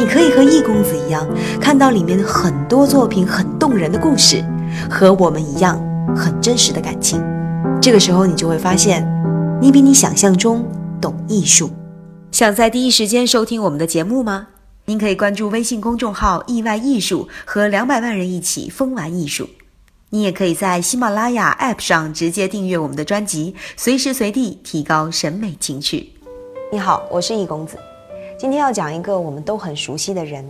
你可以和易公子一样，看到里面很多作品很动人的故事，和我们一样很真实的感情。这个时候，你就会发现，你比你想象中懂艺术。想在第一时间收听我们的节目吗？您可以关注微信公众号“意外艺术”，和两百万人一起疯玩艺术。你也可以在喜马拉雅 App 上直接订阅我们的专辑，随时随地提高审美情趣。你好，我是易公子。今天要讲一个我们都很熟悉的人。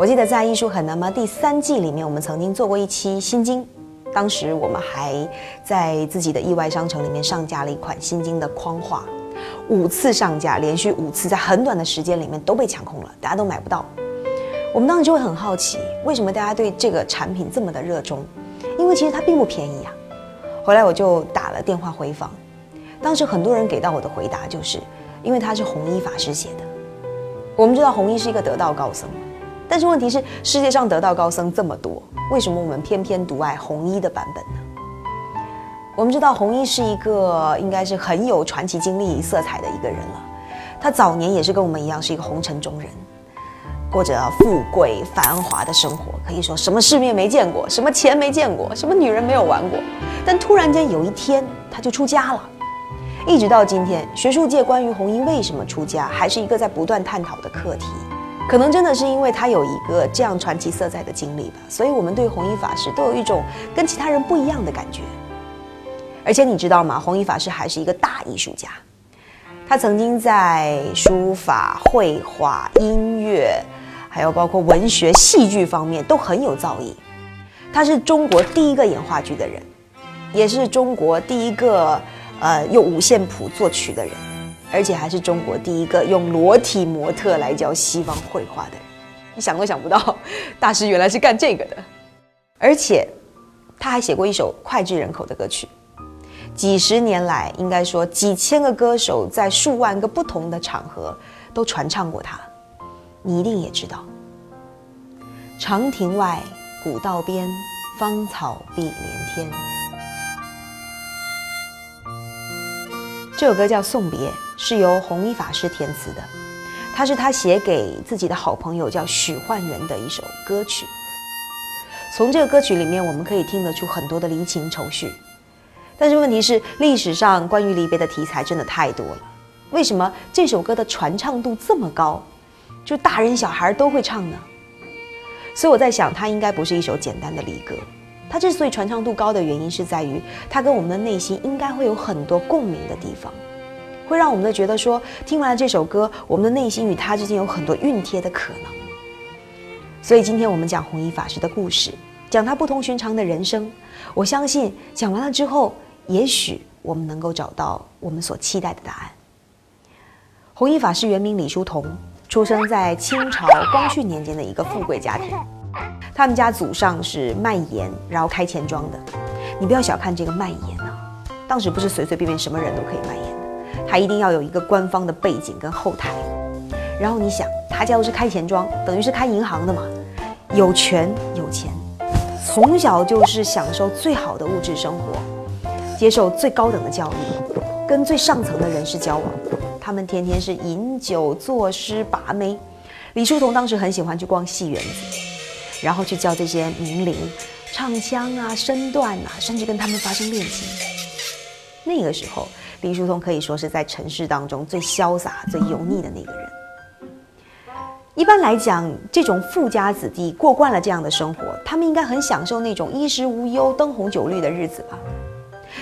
我记得在《艺术很难吗》第三季里面，我们曾经做过一期《心经》，当时我们还在自己的意外商城里面上架了一款《心经》的框画，五次上架，连续五次，在很短的时间里面都被抢空了，大家都买不到。我们当时就会很好奇，为什么大家对这个产品这么的热衷？因为其实它并不便宜啊。后来我就打了电话回访，当时很多人给到我的回答就是，因为它是弘一法师写的。我们知道弘一是一个得道高僧，但是问题是世界上得道高僧这么多，为什么我们偏偏独爱弘一的版本呢？我们知道弘一是一个应该是很有传奇经历色彩的一个人了，他早年也是跟我们一样是一个红尘中人，过着富贵繁华的生活，可以说什么世面没见过，什么钱没见过，什么女人没有玩过，但突然间有一天他就出家了。一直到今天，学术界关于弘一为什么出家，还是一个在不断探讨的课题。可能真的是因为他有一个这样传奇色彩的经历吧，所以我们对弘一法师都有一种跟其他人不一样的感觉。而且你知道吗？弘一法师还是一个大艺术家，他曾经在书法、绘画、音乐，还有包括文学、戏剧方面都很有造诣。他是中国第一个演话剧的人，也是中国第一个。呃，用五线谱作曲的人，而且还是中国第一个用裸体模特来教西方绘画的人，你想都想不到，大师原来是干这个的。而且，他还写过一首脍炙人口的歌曲，几十年来，应该说几千个歌手在数万个不同的场合都传唱过他。你一定也知道，长亭外，古道边，芳草碧连天。这首歌叫《送别》，是由弘一法师填词的，它是他写给自己的好朋友叫许幻园的一首歌曲。从这个歌曲里面，我们可以听得出很多的离情愁绪。但是问题是，历史上关于离别的题材真的太多了。为什么这首歌的传唱度这么高，就大人小孩都会唱呢？所以我在想，它应该不是一首简单的离歌。它之所以传唱度高的原因，是在于它跟我们的内心应该会有很多共鸣的地方，会让我们的觉得说，听完了这首歌，我们的内心与它之间有很多熨贴的可能。所以今天我们讲弘一法师的故事，讲他不同寻常的人生。我相信讲完了之后，也许我们能够找到我们所期待的答案。弘一法师原名李叔同，出生在清朝光绪年间的一个富贵家庭。他们家祖上是卖盐，然后开钱庄的。你不要小看这个卖盐啊，当时不是随随便便什么人都可以卖盐的，他一定要有一个官方的背景跟后台。然后你想，他家又是开钱庄，等于是开银行的嘛，有权有钱，从小就是享受最好的物质生活，接受最高等的教育，跟最上层的人士交往。他们天天是饮酒作诗把妹。李叔同当时很喜欢去逛戏园子。然后去教这些名伶唱腔啊、身段啊，甚至跟他们发生恋情。那个时候，李叔同可以说是在尘世当中最潇洒、最油腻的那个人。一般来讲，这种富家子弟过惯了这样的生活，他们应该很享受那种衣食无忧、灯红酒绿的日子吧。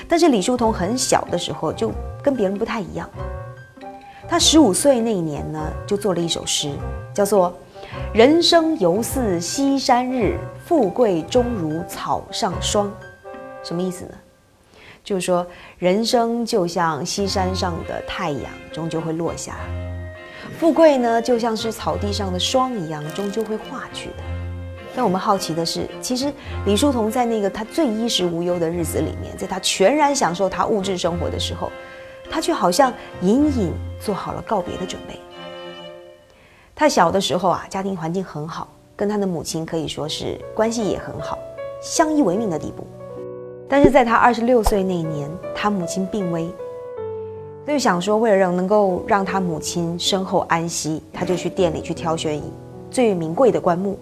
但是李叔同很小的时候就跟别人不太一样。他十五岁那一年呢，就做了一首诗，叫做。人生犹似西山日，富贵终如草上霜。什么意思呢？就是说，人生就像西山上的太阳，终究会落下；富贵呢，就像是草地上的霜一样，终究会化去的。但我们好奇的是，其实李叔同在那个他最衣食无忧的日子里面，在他全然享受他物质生活的时候，他却好像隐隐做好了告别的准备。他小的时候啊，家庭环境很好，跟他的母亲可以说是关系也很好，相依为命的地步。但是在他二十六岁那年，他母亲病危，他就想说，为了让能够让他母亲身后安息，他就去店里去挑选最名贵的棺木。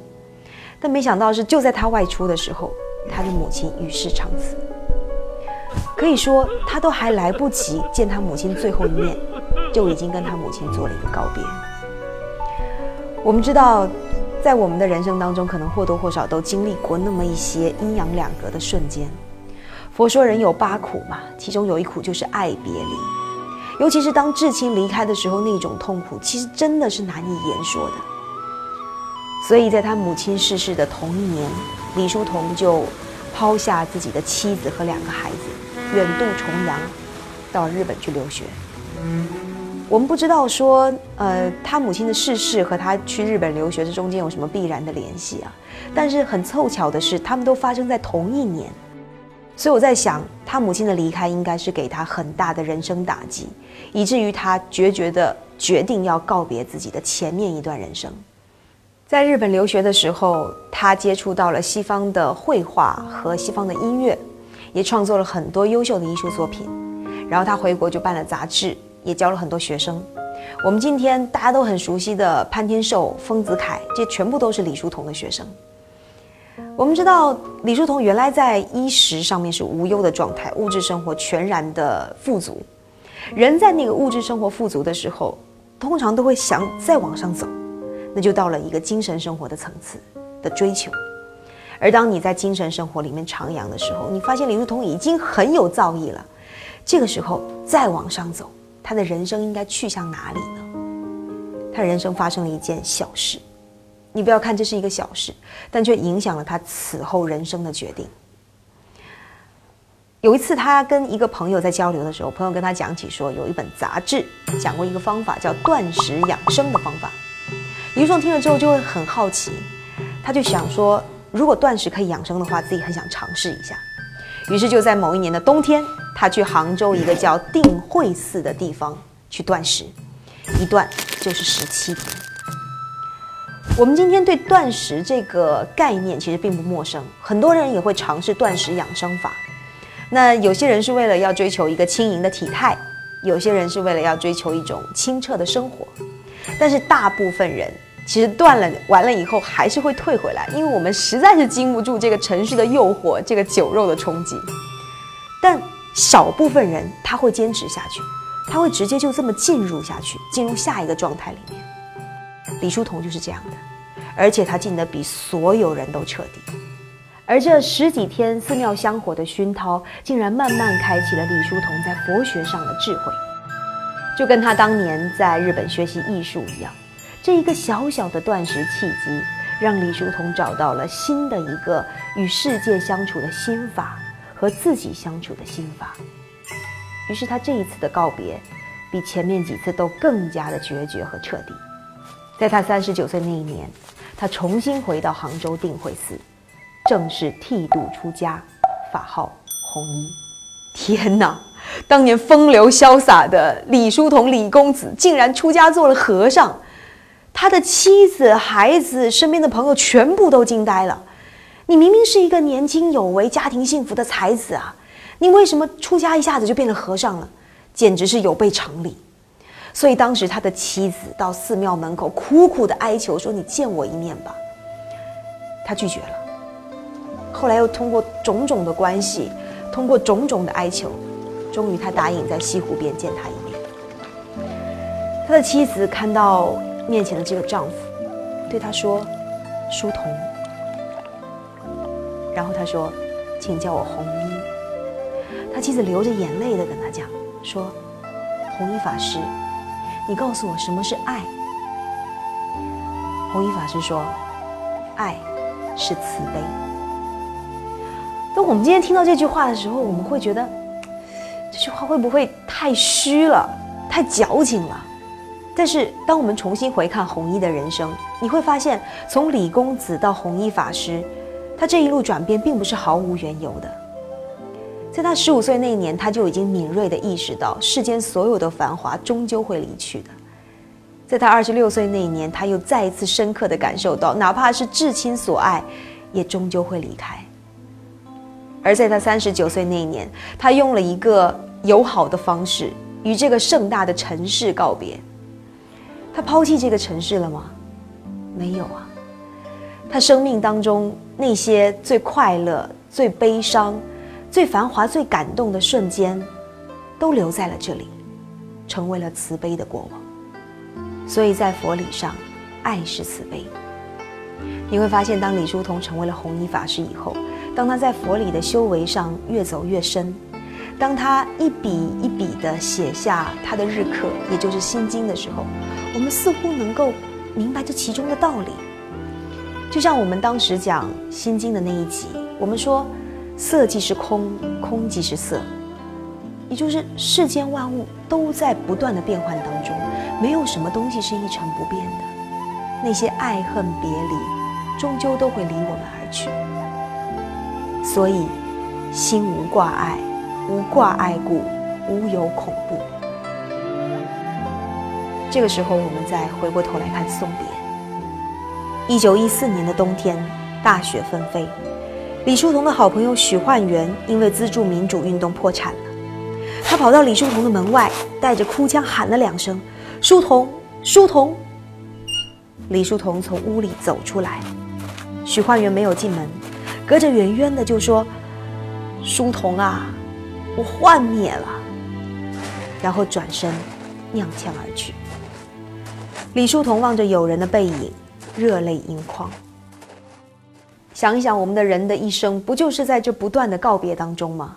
但没想到是就在他外出的时候，他的母亲与世长辞。可以说，他都还来不及见他母亲最后一面，就已经跟他母亲做了一个告别。我们知道，在我们的人生当中，可能或多或少都经历过那么一些阴阳两隔的瞬间。佛说人有八苦嘛，其中有一苦就是爱别离，尤其是当至亲离开的时候，那种痛苦其实真的是难以言说的。所以在他母亲逝世的同一年，李叔同就抛下自己的妻子和两个孩子，远渡重洋，到日本去留学。我们不知道说，呃，他母亲的逝世和他去日本留学这中间有什么必然的联系啊？但是很凑巧的是，他们都发生在同一年，所以我在想，他母亲的离开应该是给他很大的人生打击，以至于他决绝的决定要告别自己的前面一段人生。在日本留学的时候，他接触到了西方的绘画和西方的音乐，也创作了很多优秀的艺术作品。然后他回国就办了杂志，也教了很多学生。我们今天大家都很熟悉的潘天寿、丰子恺，这全部都是李叔同的学生。我们知道李叔同原来在衣食上面是无忧的状态，物质生活全然的富足。人在那个物质生活富足的时候，通常都会想再往上走。那就到了一个精神生活的层次的追求，而当你在精神生活里面徜徉的时候，你发现李叔同已经很有造诣了。这个时候再往上走，他的人生应该去向哪里呢？他人生发生了一件小事，你不要看这是一个小事，但却影响了他此后人生的决定。有一次，他跟一个朋友在交流的时候，朋友跟他讲起说，有一本杂志讲过一个方法，叫断食养生的方法。李叔同听了之后就会很好奇，他就想说，如果断食可以养生的话，自己很想尝试一下。于是就在某一年的冬天，他去杭州一个叫定慧寺的地方去断食，一断就是十七天。我们今天对断食这个概念其实并不陌生，很多人也会尝试断食养生法。那有些人是为了要追求一个轻盈的体态，有些人是为了要追求一种清澈的生活。但是大部分人其实断了完了以后还是会退回来，因为我们实在是经不住这个城市的诱惑，这个酒肉的冲击。但少部分人他会坚持下去，他会直接就这么进入下去，进入下一个状态里面。李叔同就是这样的，而且他进得比所有人都彻底。而这十几天寺庙香火的熏陶，竟然慢慢开启了李叔同在佛学上的智慧。就跟他当年在日本学习艺术一样，这一个小小的断食契机，让李叔同找到了新的一个与世界相处的心法和自己相处的心法。于是他这一次的告别，比前面几次都更加的决绝和彻底。在他三十九岁那一年，他重新回到杭州定慧寺，正式剃度出家，法号弘一。天哪！当年风流潇洒的李叔同李公子，竟然出家做了和尚，他的妻子、孩子、身边的朋友全部都惊呆了。你明明是一个年轻有为、家庭幸福的才子啊，你为什么出家一下子就变成和尚了？简直是有悖常理。所以当时他的妻子到寺庙门口苦苦的哀求说：“你见我一面吧。”他拒绝了。后来又通过种种的关系，通过种种的哀求。终于，他答应在西湖边见他一面。他的妻子看到面前的这个丈夫，对他说：“书童。”然后他说：“请叫我红衣。”他妻子流着眼泪的跟他讲说：“红衣法师，你告诉我什么是爱？”红衣法师说：“爱是慈悲。”当我们今天听到这句话的时候，我们会觉得。这句话会不会太虚了，太矫情了？但是，当我们重新回看弘一的人生，你会发现，从李公子到弘一法师，他这一路转变并不是毫无缘由的。在他十五岁那年，他就已经敏锐地意识到，世间所有的繁华终究会离去的。在他二十六岁那年，他又再一次深刻地感受到，哪怕是至亲所爱，也终究会离开。而在他三十九岁那年，他用了一个友好的方式，与这个盛大的城市告别。他抛弃这个城市了吗？没有啊。他生命当中那些最快乐、最悲伤、最繁华、最感动的瞬间，都留在了这里，成为了慈悲的过往。所以在佛理上，爱是慈悲。你会发现，当李叔同成为了弘一法师以后，当他在佛理的修为上越走越深，当他一笔一笔地写下他的日课，也就是《心经》的时候。我们似乎能够明白这其中的道理，就像我们当时讲《心经》的那一集，我们说“色即是空，空即是色”，也就是世间万物都在不断的变换当中，没有什么东西是一成不变的。那些爱恨别离，终究都会离我们而去。所以，心无挂碍，无挂碍故，无有恐怖。这个时候，我们再回过头来看送别。一九一四年的冬天，大雪纷飞，李叔同的好朋友许焕元因为资助民主运动破产了。他跑到李叔同的门外，带着哭腔喊了两声：“书童，书童！”李叔同从屋里走出来，许焕元没有进门，隔着远远的就说：“书童啊，我幻灭了。”然后转身，踉跄而去。李叔同望着友人的背影，热泪盈眶。想一想，我们的人的一生，不就是在这不断的告别当中吗？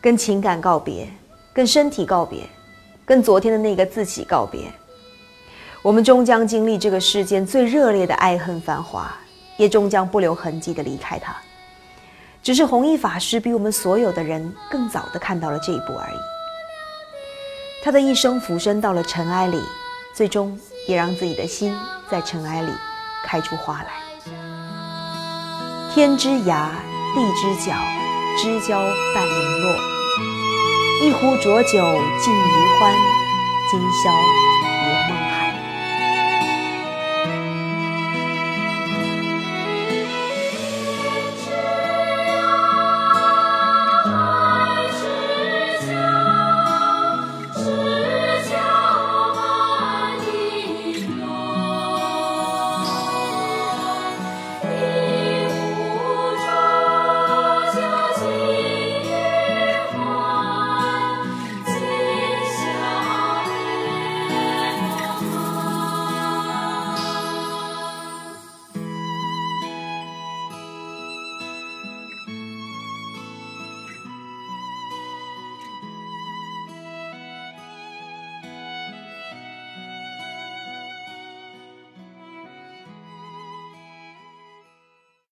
跟情感告别，跟身体告别，跟昨天的那个自己告别。我们终将经历这个世间最热烈的爱恨繁华，也终将不留痕迹的离开它。只是弘一法师比我们所有的人更早的看到了这一步而已。他的一生浮生到了尘埃里，最终。也让自己的心在尘埃里开出花来。天之涯，地之角，知交半零落。一壶浊酒尽余欢，今宵